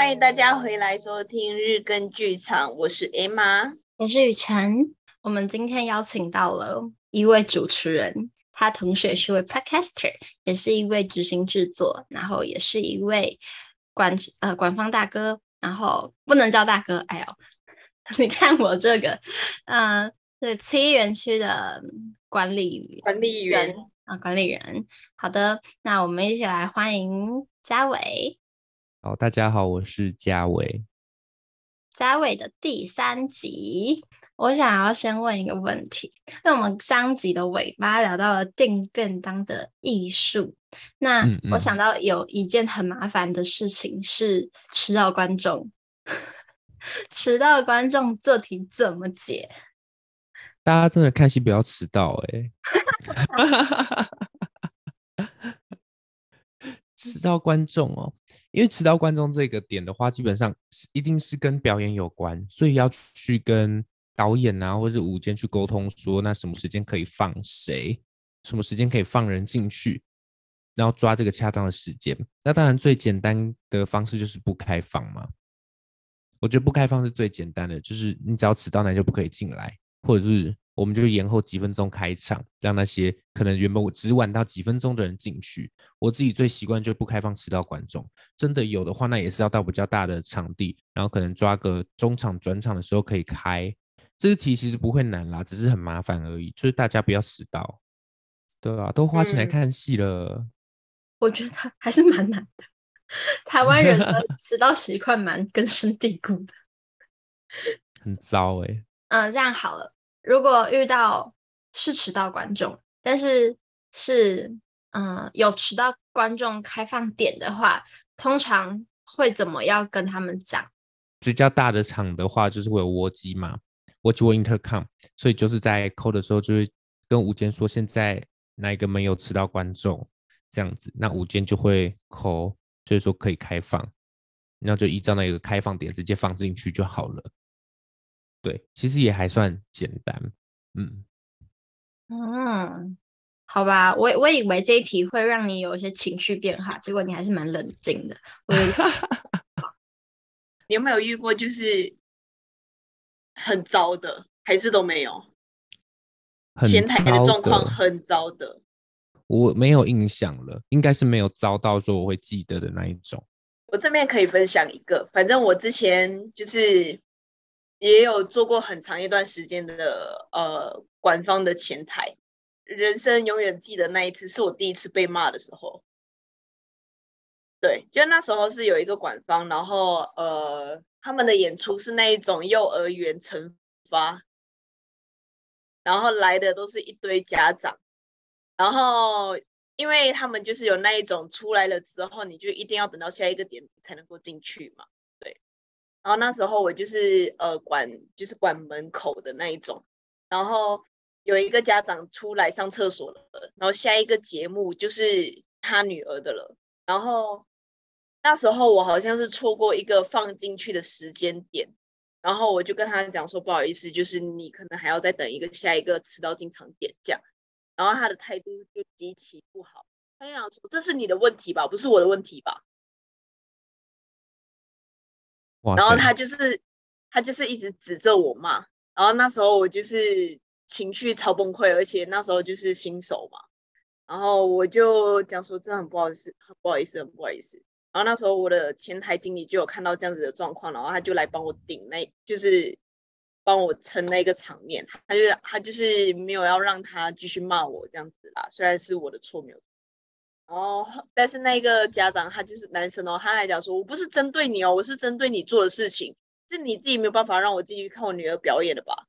欢迎大家回来收听日更剧场，我是 Emma，我是雨辰。我们今天邀请到了一位主持人，他同时也是位 Podcaster，也是一位执行制作，然后也是一位管呃管方大哥，然后不能叫大哥，哎呦，你看我这个，嗯、呃，是七园区的管理管理员啊，管理员。好的，那我们一起来欢迎家纬。好，大家好，我是嘉伟。嘉伟的第三集，我想要先问一个问题，因为我们上集的尾巴聊到了订便当的艺术，那我想到有一件很麻烦的事情是迟到观众，迟到观众这题怎么解？大家真的看戏不要迟到哎、欸。迟到观众哦，因为迟到观众这个点的话，基本上是一定是跟表演有关，所以要去跟导演啊，或者舞监去沟通，说那什么时间可以放谁，什么时间可以放人进去，然后抓这个恰当的时间。那当然最简单的方式就是不开放嘛。我觉得不开放是最简单的，就是你只要迟到，那就不可以进来，或者是。我们就延后几分钟开场，让那些可能原本我只晚到几分钟的人进去。我自己最习惯就不开放迟到观众，真的有的话，那也是要到比较大的场地，然后可能抓个中场转场的时候可以开。这个题其实不会难啦，只是很麻烦而已。就是大家不要迟到，对啊，都花钱来看戏了。嗯，我觉得还是蛮难的。台湾人的 迟到习惯蛮根深蒂固的，很糟哎、欸。嗯，这样好了。如果遇到是迟到观众，但是是嗯有迟到观众开放点的话，通常会怎么样跟他们讲？比较大的场的话，就是会有卧机嘛，卧机或 intercom，所以就是在扣的时候就会跟吴坚说，现在哪一个门有迟到观众这样子，那吴坚就会扣，就是说可以开放，那就依照那个开放点直接放进去就好了。对，其实也还算简单，嗯嗯，好吧，我我以为这一题会让你有一些情绪变化，结果你还是蛮冷静的。我 你有没有遇过就是很糟的，还是都没有？前台的状况很糟的，我没有印象了，应该是没有糟到说我会记得的那一种。我这边可以分享一个，反正我之前就是。也有做过很长一段时间的呃管方的前台，人生永远记得那一次是我第一次被骂的时候。对，就那时候是有一个管方，然后呃他们的演出是那一种幼儿园惩罚，然后来的都是一堆家长，然后因为他们就是有那一种出来了之后，你就一定要等到下一个点才能够进去嘛。然后那时候我就是呃管就是管门口的那一种，然后有一个家长出来上厕所了，然后下一个节目就是他女儿的了，然后那时候我好像是错过一个放进去的时间点，然后我就跟他讲说不好意思，就是你可能还要再等一个下一个迟到进场点这样，然后他的态度就极其不好，他就想说这是你的问题吧，不是我的问题吧。然后他就是，他就是一直指着我骂，然后那时候我就是情绪超崩溃，而且那时候就是新手嘛，然后我就讲说真的很不好意思，很不好意思，很不好意思。然后那时候我的前台经理就有看到这样子的状况，然后他就来帮我顶那，就是帮我撑那个场面，他就他就是没有要让他继续骂我这样子啦，虽然是我的错没有。哦，但是那个家长他就是男生哦，他还讲说，我不是针对你哦，我是针对你做的事情，是你自己没有办法让我继续看我女儿表演的吧？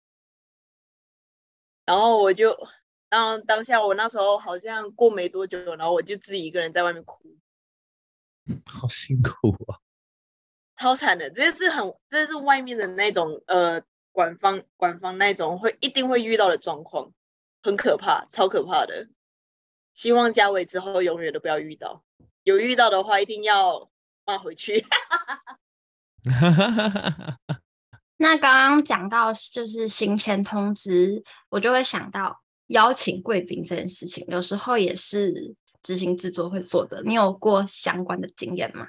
然后我就，然后当下我那时候好像过没多久，然后我就自己一个人在外面哭，好辛苦啊，超惨的，这是很，这是外面的那种呃，管方管方那种会一定会遇到的状况，很可怕，超可怕的。希望嘉伟之后永远都不要遇到，有遇到的话一定要骂回去。那刚刚讲到就是行前通知，我就会想到邀请贵宾这件事情，有时候也是执行制作会做的。你有过相关的经验吗？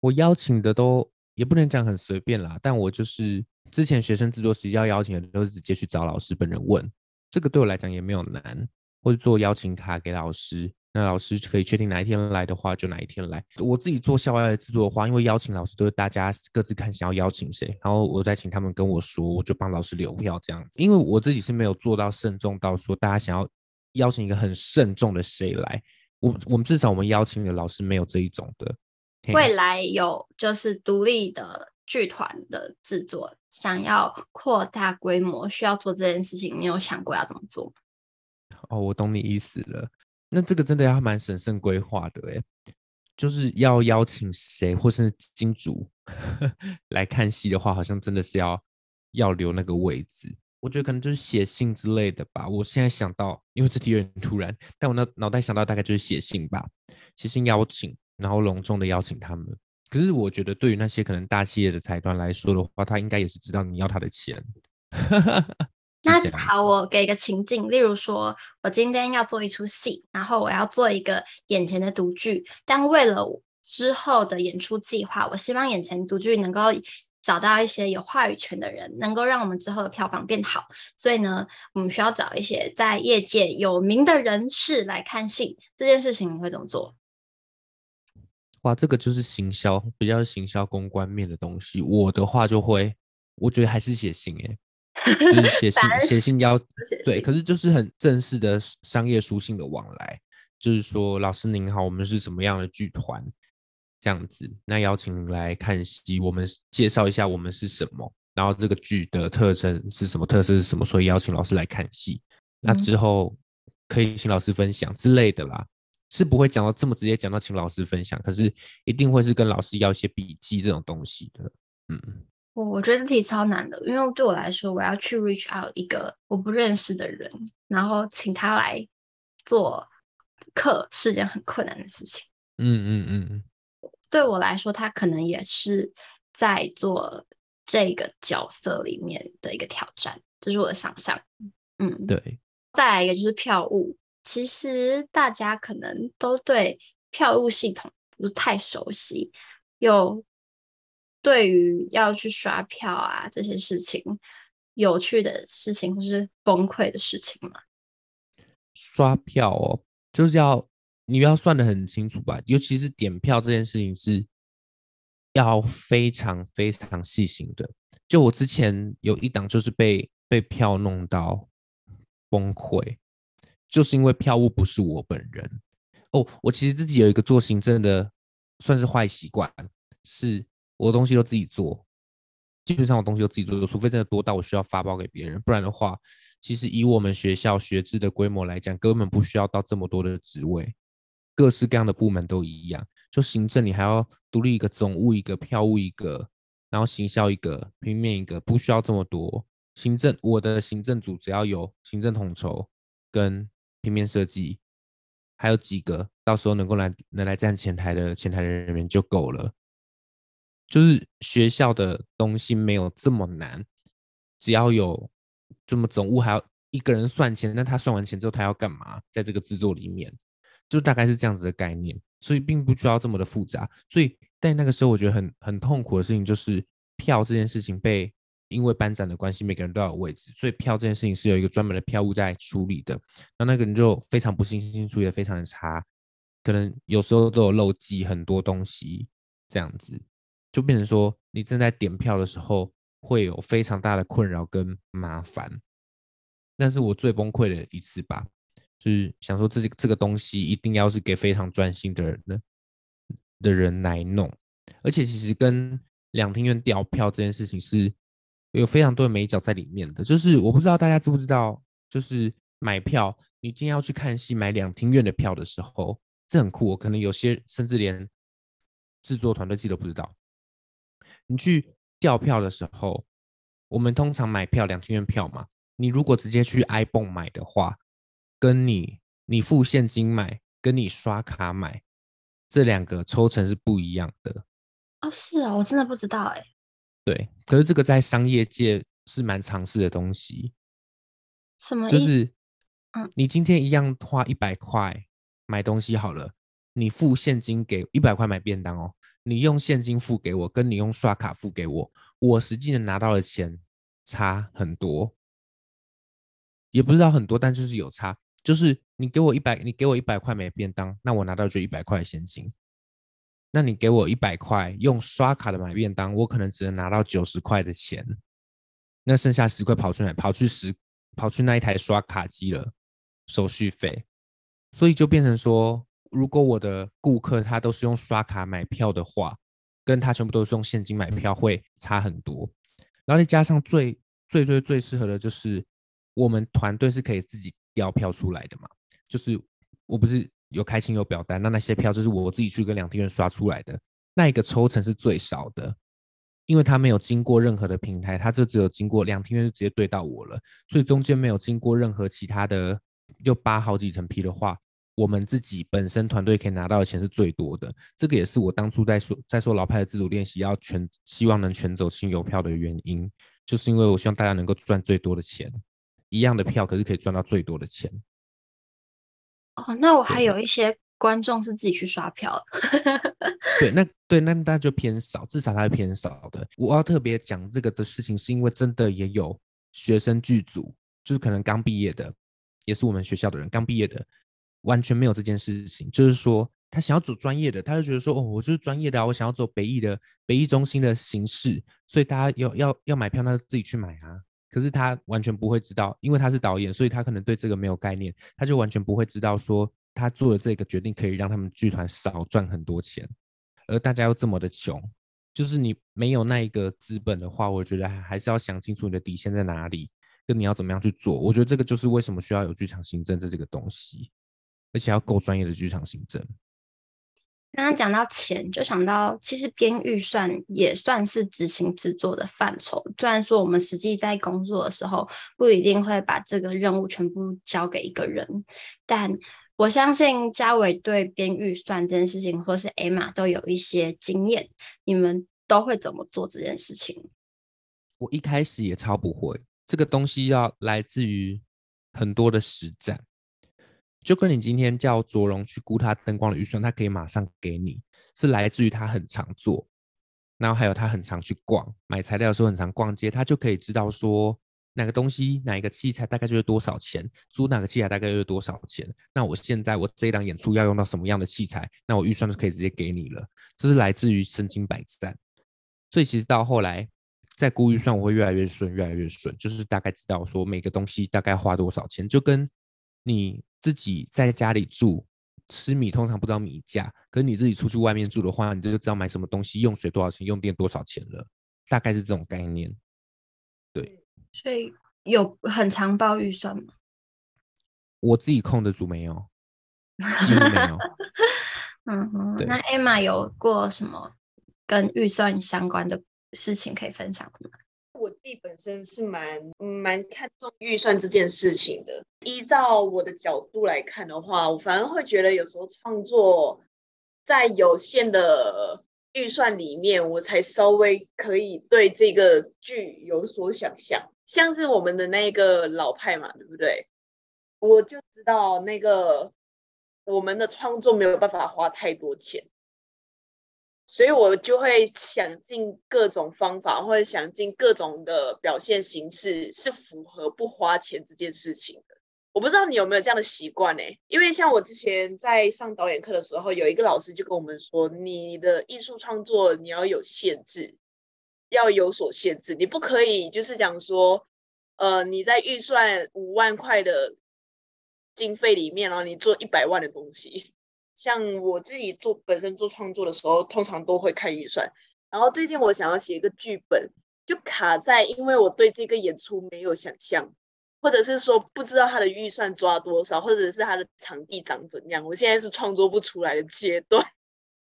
我邀请的都也不能讲很随便啦，但我就是之前学生制作时要邀请的都是直接去找老师本人问，这个对我来讲也没有难，或者做邀请卡给老师。那老师可以确定哪一天来的话，就哪一天来。我自己做校外的制作的话，因为邀请老师都是大家各自看想要邀请谁，然后我再请他们跟我说，我就帮老师留票这样子。因为我自己是没有做到慎重到说大家想要邀请一个很慎重的谁来。我我们至少我们邀请的老师没有这一种的。未来有就是独立的剧团的制作，想要扩大规模，需要做这件事情，你有想过要怎么做？哦，我懂你意思了。那这个真的要蛮审慎规划的诶，就是要邀请谁或是金主 来看戏的话，好像真的是要要留那个位置。我觉得可能就是写信之类的吧。我现在想到，因为这题有点突然，但我那脑袋想到大概就是写信吧，写信邀请，然后隆重的邀请他们。可是我觉得对于那些可能大企业的财团来说的话，他应该也是知道你要他的钱。那好，我给一个情境，例如说，我今天要做一出戏，然后我要做一个眼前的独剧，但为了之后的演出计划，我希望眼前独剧能够找到一些有话语权的人，能够让我们之后的票房变好。所以呢，我们需要找一些在业界有名的人士来看戏。这件事情你会怎么做？哇，这个就是行销，比较行销公关面的东西。我的话就会，我觉得还是写信诶、欸。就是写信，写信邀对，可是就是很正式的商业书信的往来，就是说，老师您好，我们是什么样的剧团，这样子，那邀请您来看戏，我们介绍一下我们是什么，然后这个剧的特征是什么，特色是什么，所以邀请老师来看戏，那之后可以请老师分享之类的啦，是不会讲到这么直接讲到请老师分享，可是一定会是跟老师要一些笔记这种东西的，嗯。我我觉得这题超难的，因为对我来说，我要去 reach out 一个我不认识的人，然后请他来做课，是件很困难的事情。嗯嗯嗯，对我来说，他可能也是在做这个角色里面的一个挑战，这是我的想象。嗯，对。再来一个就是票务，其实大家可能都对票务系统不是太熟悉，有。对于要去刷票啊这些事情，有趣的事情或是崩溃的事情吗？刷票哦，就是要你要算得很清楚吧，尤其是点票这件事情是要非常非常细心的。就我之前有一档就是被被票弄到崩溃，就是因为票务不是我本人哦。我其实自己有一个做行政的算是坏习惯是。我东西都自己做，基本上我东西都自己做，除非真的多到我需要发包给别人，不然的话，其实以我们学校学制的规模来讲，根本不需要到这么多的职位，各式各样的部门都一样。就行政，你还要独立一个总务一个，票务一个，然后行销一个，平面一个，不需要这么多。行政，我的行政组只要有行政统筹跟平面设计，还有几个到时候能够来能来站前台的前台人员就够了。就是学校的东西没有这么难，只要有这么总务还要一个人算钱，那他算完钱之后他要干嘛？在这个制作里面，就大概是这样子的概念，所以并不需要这么的复杂。所以在那个时候，我觉得很很痛苦的事情就是票这件事情被因为班长的关系，每个人都要有位置，所以票这件事情是有一个专门的票务在处理的。那那个人就非常不细心，处理的非常的差，可能有时候都有漏记很多东西这样子。就变成说，你正在点票的时候会有非常大的困扰跟麻烦，那是我最崩溃的一次吧。就是想说，这这个东西一定要是给非常专心的人的的人来弄，而且其实跟两厅院调票这件事情是有非常多的美角在里面的。就是我不知道大家知不知道，就是买票，你今天要去看戏买两厅院的票的时候，这很酷哦。可能有些甚至连制作团队自己都不知道。你去调票的时候，我们通常买票两千元票嘛。你如果直接去 ibon 买的话，跟你你付现金买，跟你刷卡买，这两个抽成是不一样的。哦，是啊，我真的不知道哎。对，可是这个在商业界是蛮常识的东西。什么意思？就是，嗯，你今天一样花一百块买东西好了，你付现金给一百块买便当哦。你用现金付给我，跟你用刷卡付给我，我实际能拿到的钱差很多，也不知道很多，但就是有差。就是你给我一百，你给我一百块买便当，那我拿到就一百块现金。那你给我一百块用刷卡的买便当，我可能只能拿到九十块的钱。那剩下十块跑出来？跑去十，跑去那一台刷卡机了，手续费。所以就变成说，如果我的顾客他都是用刷卡买票的话，跟他全部都是用现金买票会差很多。然后再加上最最最最适合的就是我们团队是可以自己调票出来的嘛，就是我不是有开清有表单，那那些票就是我自己去跟两厅院刷出来的，那一个抽成是最少的，因为他没有经过任何的平台，他就只有经过两厅院就直接对到我了，所以中间没有经过任何其他的又扒好几层皮的话。我们自己本身团队可以拿到的钱是最多的，这个也是我当初在说在说老派的自主练习要全希望能全走新邮票的原因，就是因为我希望大家能够赚最多的钱，一样的票可是可以赚到最多的钱。哦，那我还有一些观众是自己去刷票的，对，那对那那就偏少，至少他是偏少的。我要特别讲这个的事情，是因为真的也有学生剧组，就是可能刚毕业的，也是我们学校的人，刚毕业的。完全没有这件事情，就是说他想要走专业的，他就觉得说哦，我就是专业的啊，我想要走北艺的北艺中心的形式，所以大家要要要买票，那就自己去买啊。可是他完全不会知道，因为他是导演，所以他可能对这个没有概念，他就完全不会知道说他做的这个决定可以让他们剧团少赚很多钱，而大家又这么的穷，就是你没有那一个资本的话，我觉得还是要想清楚你的底线在哪里，跟你要怎么样去做。我觉得这个就是为什么需要有剧场行政这这个东西。而且要够专业的剧场行政。刚刚讲到钱，就想到其实编预算也算是执行制作的范畴。虽然说我们实际在工作的时候不一定会把这个任务全部交给一个人，但我相信嘉伟对编预算这件事情，或是 Emma 都有一些经验。你们都会怎么做这件事情？我一开始也超不会，这个东西要来自于很多的实战。就跟你今天叫卓荣去估他灯光的预算，他可以马上给你，是来自于他很常做，然后还有他很常去逛，买材料的时候很常逛街，他就可以知道说哪个东西、哪一个器材大概就是多少钱，租哪个器材大概就是多少钱。那我现在我这一档演出要用到什么样的器材，那我预算就可以直接给你了。这是来自于身经百战，所以其实到后来在估预算，我会越来越顺，越来越顺，就是大概知道说每个东西大概花多少钱，就跟你。自己在家里住，吃米通常不知道米价，可是你自己出去外面住的话，你就知道买什么东西用水多少钱，用电多少钱了，大概是这种概念。对，所以有很长报预算吗？我自己控得住没有？几乎没有。嗯哼，那 Emma 有过什么跟预算相关的事情可以分享吗？我自己本身是蛮蛮看重预算这件事情的。依照我的角度来看的话，我反而会觉得有时候创作在有限的预算里面，我才稍微可以对这个剧有所想象。像是我们的那个老派嘛，对不对？我就知道那个我们的创作没有办法花太多钱。所以我就会想尽各种方法，或者想尽各种的表现形式，是符合不花钱这件事情的。我不知道你有没有这样的习惯呢？因为像我之前在上导演课的时候，有一个老师就跟我们说，你的艺术创作你要有限制，要有所限制，你不可以就是讲说，呃，你在预算五万块的经费里面，然后你做一百万的东西。像我自己做本身做创作的时候，通常都会看预算。然后最近我想要写一个剧本，就卡在因为我对这个演出没有想象，或者是说不知道他的预算抓多少，或者是他的场地长怎样。我现在是创作不出来的阶段，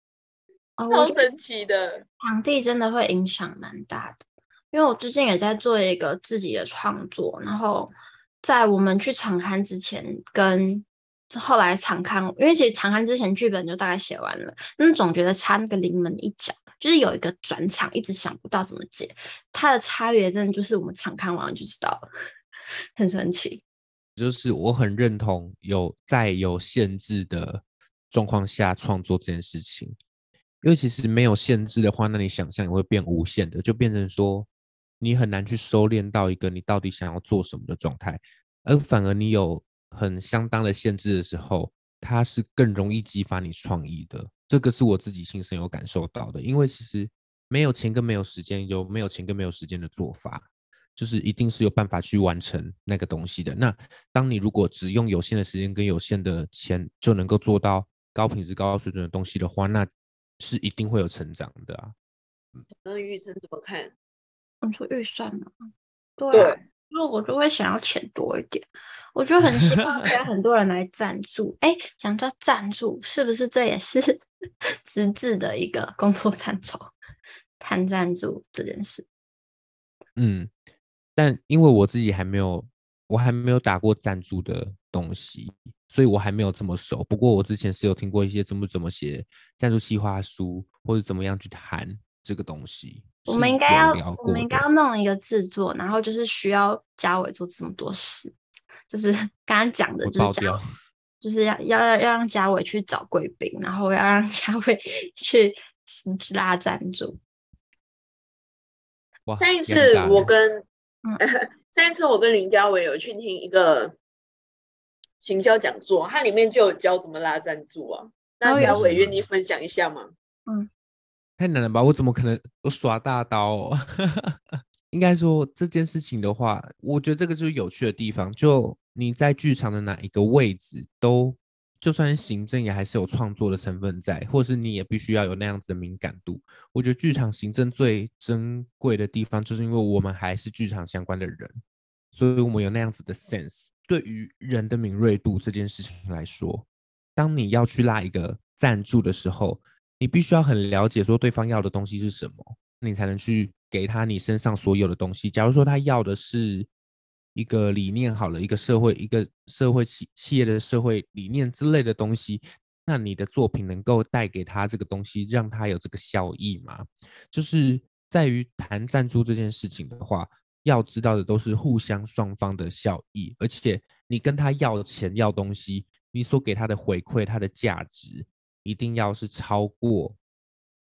哦、超神奇的。场地真的会影响蛮大的，因为我最近也在做一个自己的创作，然后在我们去场刊之前跟。后来场勘，因为其实场勘之前剧本就大概写完了，但总觉得差那个临门一脚，就是有一个转场，一直想不到怎么解。它的差别真的就是我们场勘完就知道了，很神奇。就是我很认同有在有限制的状况下创作这件事情，因为其实没有限制的话，那你想象也会变无限的，就变成说你很难去收敛到一个你到底想要做什么的状态，而反而你有很相当的限制的时候，它是更容易激发你创意的。这个是我自己亲身有感受到的，因为其实没有钱跟没有时间，有没有钱跟没有时间的做法，就是一定是有办法去完成那个东西的。那当你如果只用有限的时间跟有限的钱就能够做到高品质、高水准的东西的话，那是一定会有成长的啊。那玉成怎么看？你说预算吗？对啊，那我就会想要钱多一点。我就很希望有 很多人来赞助。哎，讲到赞助，是不是这也是 职志的一个工作范畴？谈赞助这件事。嗯，但因为我自己还没有，我还没有打过赞助的东西。所以我还没有这么熟，不过我之前是有听过一些怎么怎么写赞助计划书，或者怎么样去谈这个东西。我们应该要，我们应该要弄一个制作，然后就是需要嘉伟做这么多事，就是 刚刚讲的，就是讲，就是要要要让家伟去找贵宾，然后要让 嘉伟去拉赞助。上一次我跟，嗯，上一次我跟林嘉伟有去听一个。行销讲座，它里面就有教怎么拉赞助啊。那嘉伟愿意分享一下吗？嗯，太难了吧？我怎么可能我耍大刀哦？应该说这件事情的话，我觉得这个就是有趣的地方。就你在剧场的哪一个位置，都就算行政也还是有创作的成分在，或是你也必须要有那样子的敏感度。我觉得剧场行政最珍贵的地方，就是因为我们还是剧场相关的人，所以我们有那样子的 sense。对于人的敏锐度这件事情来说，当你要去拉一个赞助的时候，你必须要很了解说对方要的东西是什么，你才能去给他你身上所有的东西。假如说他要的是一个理念，好了，一个社会，一个社会企企业的社会理念之类的东西，那你的作品能够带给他这个东西，让他有这个效益吗？就是在于谈赞助这件事情的话。要知道的都是互相双方的效益，而且你跟他要钱要东西，你所给他的回馈，他的价值一定要是超过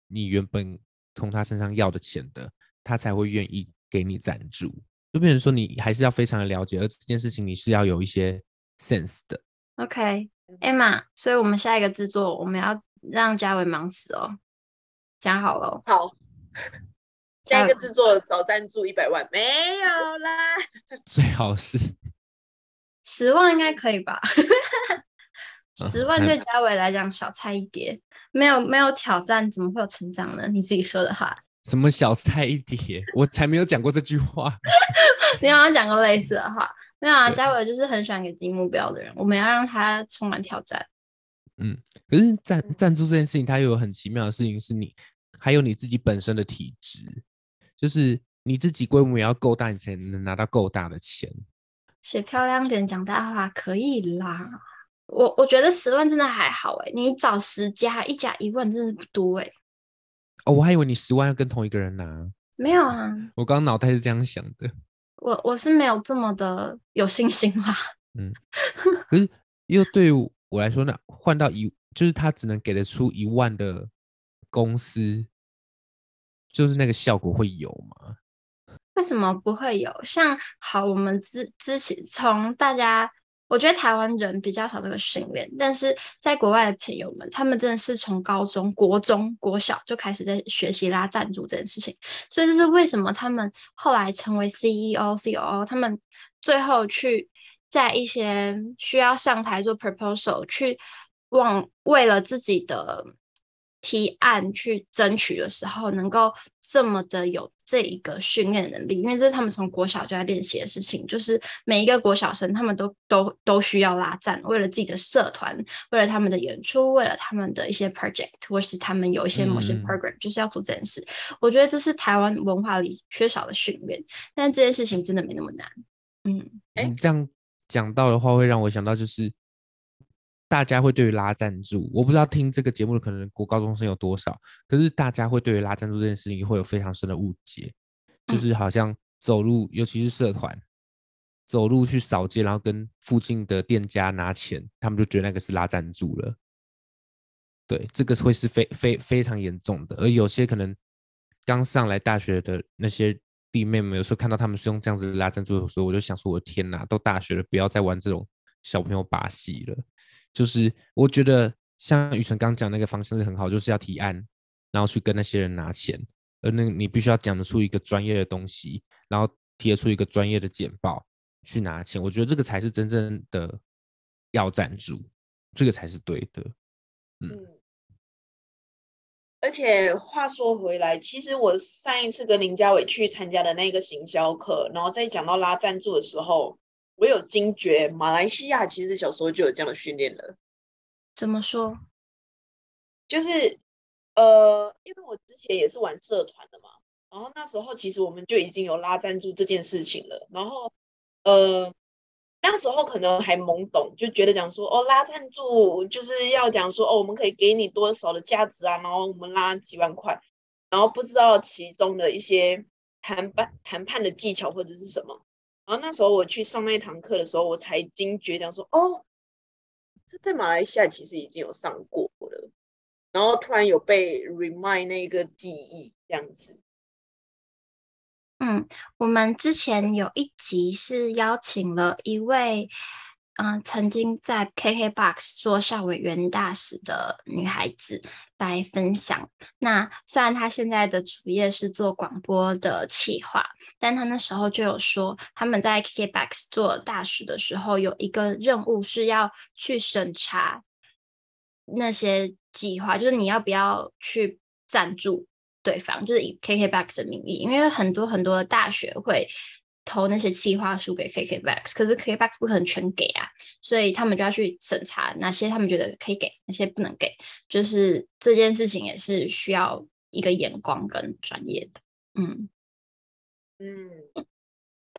你原本从他身上要的钱的，他才会愿意给你赞助。就变成说，你还是要非常的了解，而这件事情你是要有一些 sense 的。OK，Emma，所以我们下一个制作，我们要让嘉伟忙死哦，讲好了。好。下一个制作找赞助一百万没有啦，最好是十万应该可以吧？十万对嘉伟来讲小菜一碟，没有没有挑战怎么会有成长呢？你自己说的话，什么小菜一碟？我才没有讲过这句话。你好像讲过类似的话，没有啊？嘉伟就是很喜欢给低目标的人，我们要让他充满挑战。嗯，可是赞赞助这件事情，它又有很奇妙的事情，是你还有你自己本身的体质。就是你自己规模也要够大，你才能拿到够大的钱。写漂亮点，讲大话可以啦。我我觉得十万真的还好哎，你找十家，一家一万真的不多哎。哦，我还以为你十万要跟同一个人拿。没有啊，我刚刚脑袋是这样想的。我我是没有这么的有信心啦。嗯，可是又对我来说，那换到一，就是他只能给得出一万的公司。就是那个效果会有吗？为什么不会有？像好，我们之之前从大家，我觉得台湾人比较少这个训练，但是在国外的朋友们，他们真的是从高中国中、国小就开始在学习拉赞助这件事情。所以这是为什么他们后来成为 CEO、COO，他们最后去在一些需要上台做 proposal，去往为了自己的。提案去争取的时候，能够这么的有这一个训练能力，因为这是他们从国小就在练习的事情。就是每一个国小生，他们都都都需要拉赞，为了自己的社团，为了他们的演出，为了他们的一些 project，或是他们有一些某些 program，嗯，就是要做这件事。我觉得这是台湾文化里缺少的训练，但这件事情真的没那么难。嗯，哎，你这样讲到的话，会让我想到就是。大家会对于拉赞助，我不知道听这个节目的可能国高中生有多少，可是大家会对于拉赞助这件事情会有非常深的误解，就是好像走路，尤其是社团，走路去扫街，然后跟附近的店家拿钱，他们就觉得那个是拉赞助了。对，这个会是非非非常严重的。而有些可能刚上来大学的那些弟妹们，有时候看到他们是用这样子拉赞助的时候，我就想说：我的天哪，都大学了，不要再玩这种小朋友把戏了。就是我觉得像雨辰刚讲那个方式是很好，就是要提案，然后去跟那些人拿钱。而那你必须要讲得出一个专业的东西，然后贴出一个专业的简报去拿钱。我觉得这个才是真正的要赞助，这个才是对的。嗯。而且话说回来，其实我上一次跟林家伟去参加的那个行销课，然后在讲到拉赞助的时候，我有惊觉，马来西亚其实小时候就有这样的训练了。怎么说？就是呃，因为我之前也是玩社团的嘛，然后那时候其实我们就已经有拉赞助这件事情了，然后呃。那时候可能还懵懂，就觉得讲说哦，拉赞助就是要讲说哦，我们可以给你多少的价值啊，然后我们拉几万块，然后不知道其中的一些谈判谈判的技巧或者是什么。然后那时候我去上那一堂课的时候，我才惊觉讲说哦，这在马来西亚其实已经有上过了，然后突然有被 remind 那个记忆这样子。嗯，我们之前有一集是邀请了一位，嗯、曾经在 KKBOX 做校委员大使的女孩子来分享。那虽然他现在的主业是做广播的企划，但他那时候就有说，他们在 KKBOX 做大使的时候，有一个任务是要去审查那些计划，就是你要不要去赞助。对方就是以 KKBOX 的名义，因为很多很多的大学会投那些企划书给 KKBOX，可是 KKBOX 不可能全给啊，所以他们就要去审查哪些他们觉得可以给，哪些不能给，就是这件事情也是需要一个眼光跟专业的。嗯嗯，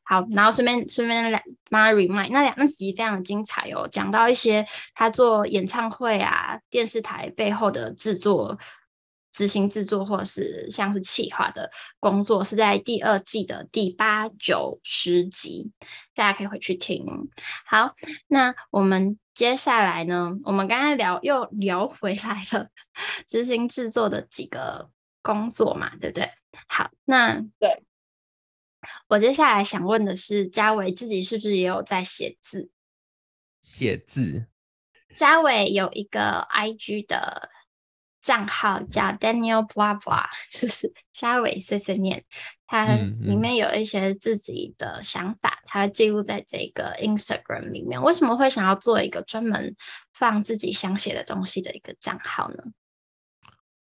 好，然后顺便顺便来帮他 remind 那两那集非常精彩哦，讲到一些他做演唱会啊，电视台背后的制作。执行制作或者是像是企划的工作，是在第二季的第八、九、十集，大家可以回去听。好，那我们接下来呢？我们刚才聊又聊回来了执行制作的几个工作嘛，对不对？好，那对，我接下来想问的是，嘉伟自己是不是也有在写字？写字，嘉伟有一个 IG 的。账号叫 Daniel blah blah，就是家纬碎碎念，它里面有一些自己的想法，它会记录在这个 Instagram 里面。为什么会想要做一个专门放自己想写的东西的一个账号呢？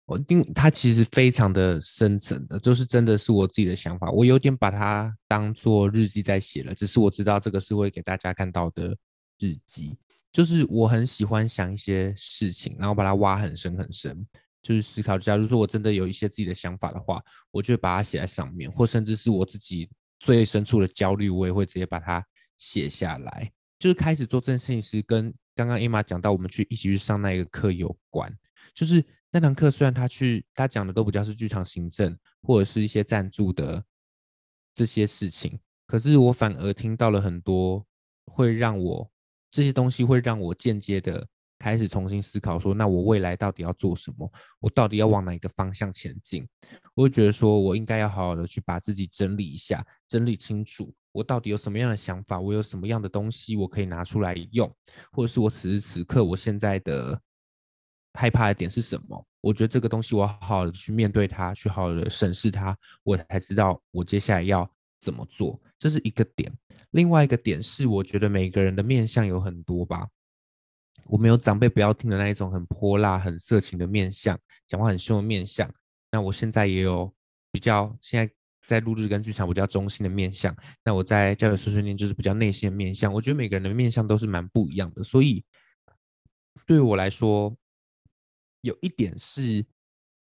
我定它其实非常的深层的，就是真的是我自己的想法，我有点把它当做日记在写了，只是我知道这个是会给大家看到的日记。就是我很喜欢想一些事情，然后把它挖很深很深，就是思考。假如说我真的有一些自己的想法的话，我就会把它写在上面，或甚至是我自己最深处的焦虑，我也会直接把它写下来。就是开始做这件事情是跟刚刚 Emma 讲到我们去一起去上那一个课有关。就是那堂课虽然他去他讲的都比较是剧场行政或者是一些赞助的这些事情，可是我反而听到了很多会让我。这些东西会让我间接的开始重新思考，说那我未来到底要做什么？我到底要往哪一个方向前进？我会觉得说我应该要好好的去把自己整理一下，整理清楚我到底有什么样的想法，我有什么样的东西我可以拿出来用，或者是我此时此刻我现在的害怕的点是什么？我觉得这个东西我要好好的去面对它，去好好的审视它，我才知道我接下来要怎么做。这是一个点。另外一个点是，我觉得每个人的面相有很多吧。我没有长辈不要听的那一种很泼辣、很色情的面相，讲话很凶的面相。那我现在也有比较，现在在录制跟剧场比较中性的面相。那我在家纬碎碎念就是比较内心的面相。我觉得每个人的面相都是蛮不一样的，所以对我来说，有一点是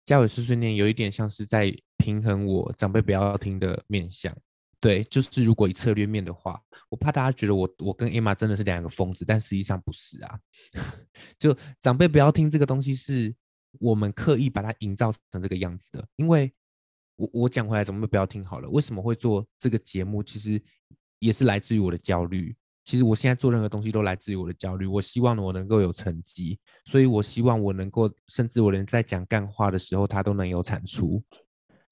家纬碎碎念，有一点像是在平衡我长辈不要听的面相。对，就是如果以策略面的话，我怕大家觉得我我跟 Emma 真的是两个疯子，但实际上不是啊。就长辈不要听这个东西，是我们刻意把它营造成这个样子的。因为我我讲回来，怎么不要听好了？为什么会做这个节目？其实也是来自于我的焦虑。其实我现在做任何东西都来自于我的焦虑。我希望我能够有成绩，所以我希望我能够，甚至我连在讲干话的时候，他都能有产出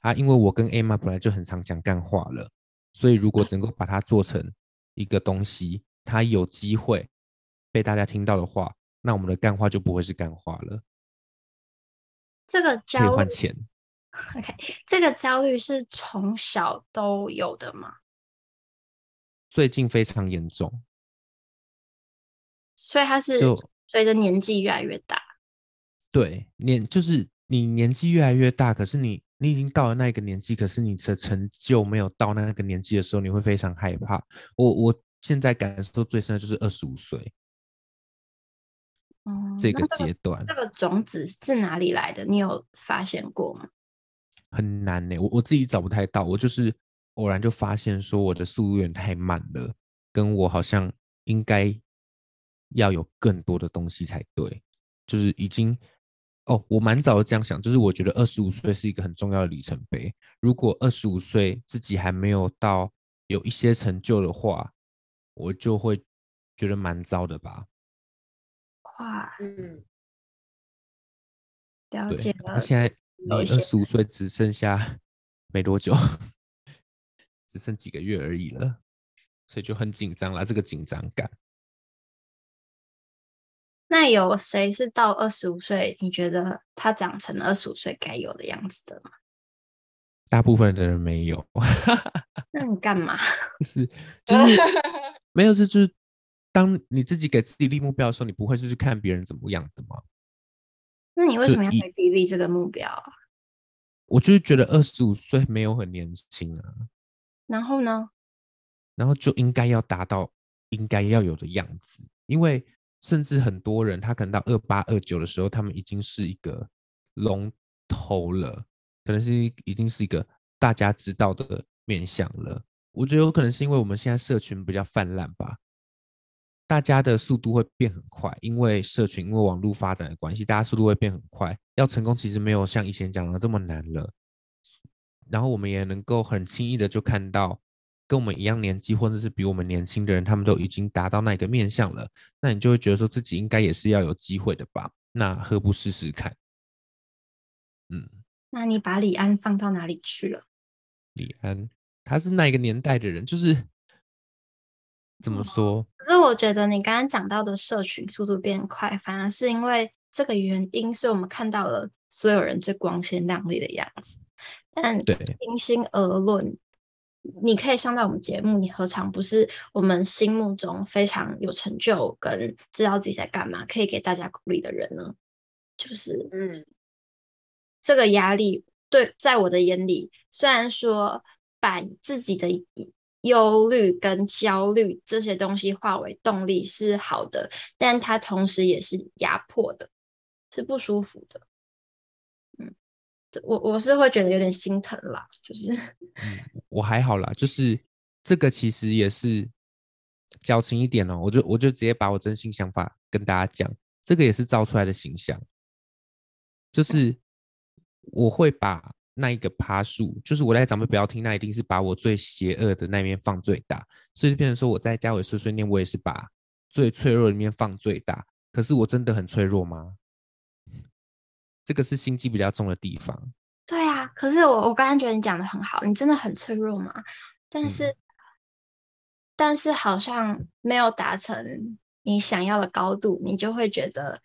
啊。因为我跟 Emma 本来就很常讲干话了，所以如果能够把它做成一个东西，它有机会被大家听到的话，那我们的干话就不会是干话了。这个焦虑可以换钱。OK，这个焦虑是从小都有的吗？最近非常严重，所以他是随着年纪越来越大。对，年就是你年纪越来越大，可是你你已经到了那个年纪，可是你的成就没有到那个年纪的时候，你会非常害怕。我我现在感受最深的就是二十五岁，嗯，这个阶段，这个种子是哪里来的？你有发现过吗？很难呢，我我自己找不太到，我就是。偶然就发现说我的速度有点太慢了，跟我好像应该要有更多的东西才对，就是已经哦，我蛮早的这样想，就是我觉得二十五岁是一个很重要的里程碑。如果二十五岁自己还没有到有一些成就的话，我就会觉得蛮糟的吧。哇，嗯，了解了。现在你二十五岁只剩下没多久。只剩几个月而已了，所以就很紧张了。这个紧张感。那有谁是到二十五岁，你觉得他长成了二十五岁该有的样子的吗？大部分的人没有。那你干嘛？就是就 是没有，这就是当你自己给自己立目标的时候，你不会就是看别人怎么样的吗？那你为什么要给自己立这个目标啊？我就是觉得二十五岁没有很年轻啊。然后呢？然后就应该要达到应该要有的样子，因为甚至很多人他可能到二八二九的时候，他们已经是一个龙头了，可能是已经是一个大家知道的面相了。我觉得有可能是因为我们现在社群比较泛滥吧，大家的速度会变很快，因为社群因为网络发展的关系，大家速度会变很快，要成功其实没有像以前讲的这么难了。然后我们也能够很轻易的就看到跟我们一样年纪或者是比我们年轻的人，他们都已经达到那个面向了，那你就会觉得说自己应该也是要有机会的吧？那何不试试看？嗯，那你把李安放到哪里去了？李安他是那个年代的人，就是怎么说？可是我觉得你刚刚讲到的社群速度变快，反而是因为这个原因，所以我们看到了所有人最光鲜亮丽的样子。但平心而论，你可以上到我们节目，你何尝不是我们心目中非常有成就跟知道自己在干嘛，可以给大家鼓励的人呢？就是，嗯，这个压力对，在我的眼里，虽然说把自己的忧虑跟焦虑这些东西化为动力是好的，但它同时也是压迫的，是不舒服的。我我是会觉得有点心疼啦，就是，嗯，我还好啦，就是这个其实也是矫情一点哦，我就我就直接把我真心想法跟大家讲，这个也是造出来的形象，就是我会把那一个趴树，就是我在长辈不要听，那一定是把我最邪恶的那一面放最大，所以就变成说我在家里碎碎念，我也是把最脆弱的一面放最大，可是我真的很脆弱吗？这个是心机比较重的地方。对啊，可是我我刚刚觉得你讲的很好，你真的很脆弱嘛？但是，嗯、但是好像没有达成你想要的高度，你就会觉得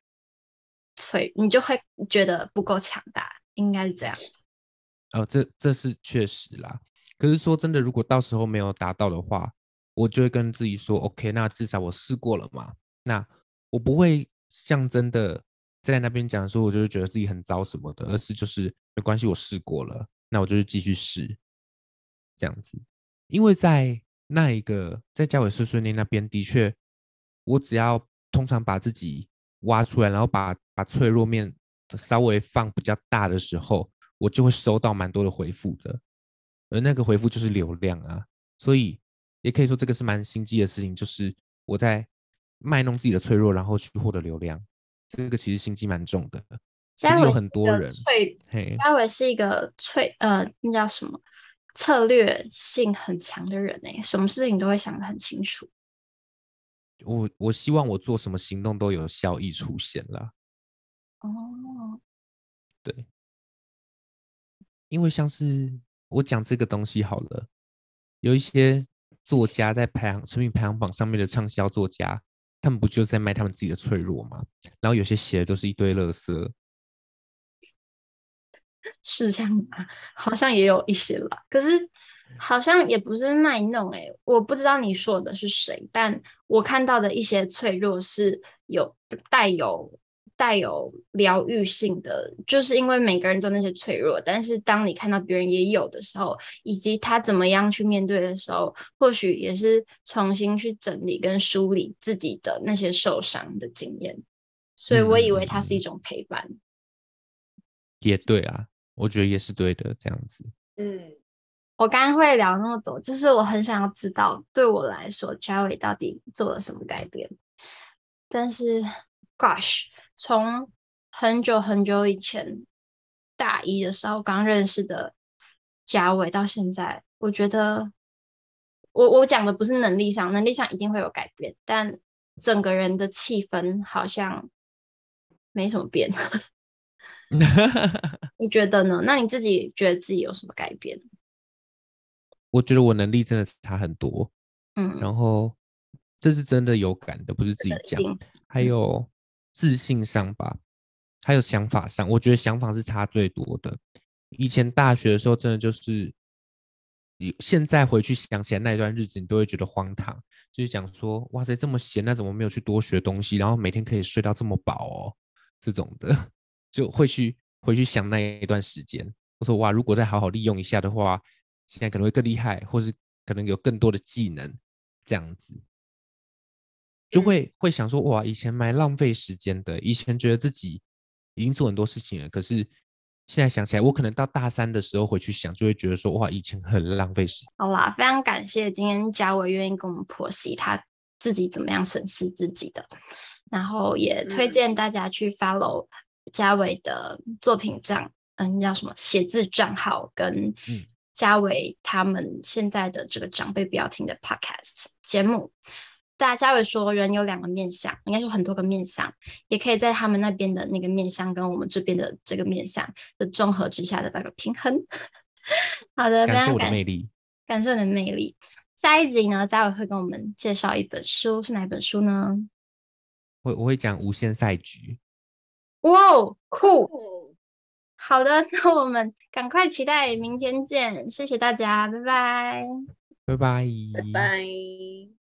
脆，你就会觉得不够强大，应该是这样。哦，这这是确实啦。可是说真的，如果到时候没有达到的话，我就会跟自己说，OK，那至少我试过了嘛。那我不会像真的。在那边讲说，我就是觉得自己很糟什么的，而是就是没关系，我试过了，那我就是继续试，这样子。因为在那一个在家尾碎碎念那边，的确，我只要通常把自己挖出来，然后把把脆弱面稍微放比较大的时候，我就会收到蛮多的回复的，而那个回复就是流量啊，所以也可以说这个是蛮心机的事情，就是我在卖弄自己的脆弱，然后去获得流量。这个其实心机蛮重的，有很多人。对，嘉伟是一个脆呃，那叫什么策略性很强的人呢？什么事情都会想得很清楚。我我希望我做什么行动都有效益出现了。哦，对，因为像是我讲这个东西好了，有一些作家在排行成品排行榜上面的畅销作家，他们不就在卖他们自己的脆弱吗？然后有些写的都是一堆垃圾，是这样吗？好像也有一些了，可是好像也不是卖弄哎、我不知道你说的是谁，但我看到的一些脆弱是有带有。带有疗愈性的，就是因为每个人都那些脆弱，但是当你看到别人也有的时候，以及他怎么样去面对的时候，或许也是重新去整理跟梳理自己的那些受伤的经验。所以我以为它是一种陪伴。嗯，也对啊，我觉得也是对的，这样子。嗯，我刚刚会聊那么多，就是我很想要知道，对我来说，Jiawei 到底做了什么改变，但是。Gosh，从很久很久以前，大一的时候刚认识的 Jiawei 到现在，我觉得我我讲的不是能力上，能力上一定会有改变，但整个人的气氛好像没什么变。你觉得呢？那你自己觉得自己有什么改变？我觉得我能力真的差很多，嗯，然后这是真的有感的，不是自己讲，还有。自信上吧，还有想法上，我觉得想法是差最多的。以前大学的时候，真的就是，现在回去想起来那一段日子，你都会觉得荒唐。就是讲说，哇塞，这么闲，那怎么没有去多学东西？然后每天可以睡到这么饱哦，这种的，就会去回去想那一段时间。我说哇，如果再好好利用一下的话，现在可能会更厉害，或是可能有更多的技能，这样子。就会会想说，哇，以前蛮浪费时间的，以前觉得自己已经做很多事情了，可是现在想起来，我可能到大三的时候回去想，就会觉得说，哇，以前很浪费时间。好啦，非常感谢今天 Jiawei 愿意跟我们剖析他自己怎么样审视自己的，然后也推荐大家去 follow Jiawei 的作品账，嗯，叫什么写字账号，跟 Jiawei 他们现在的这个长辈不要听的 podcast 节目。大家会说，人有两个面相，应该说很多个面相，也可以在他们那边的那个面相跟我们这边的这个面相的综合之下的那个平衡。好的，感谢我的魅力，感受你的魅力。下一集呢，Jiawei 会跟我们介绍一本书，是哪本书呢？我我会讲无限赛局。哇哦，酷！好的，那我们赶快期待明天见，谢谢大家，拜拜，拜拜，拜拜。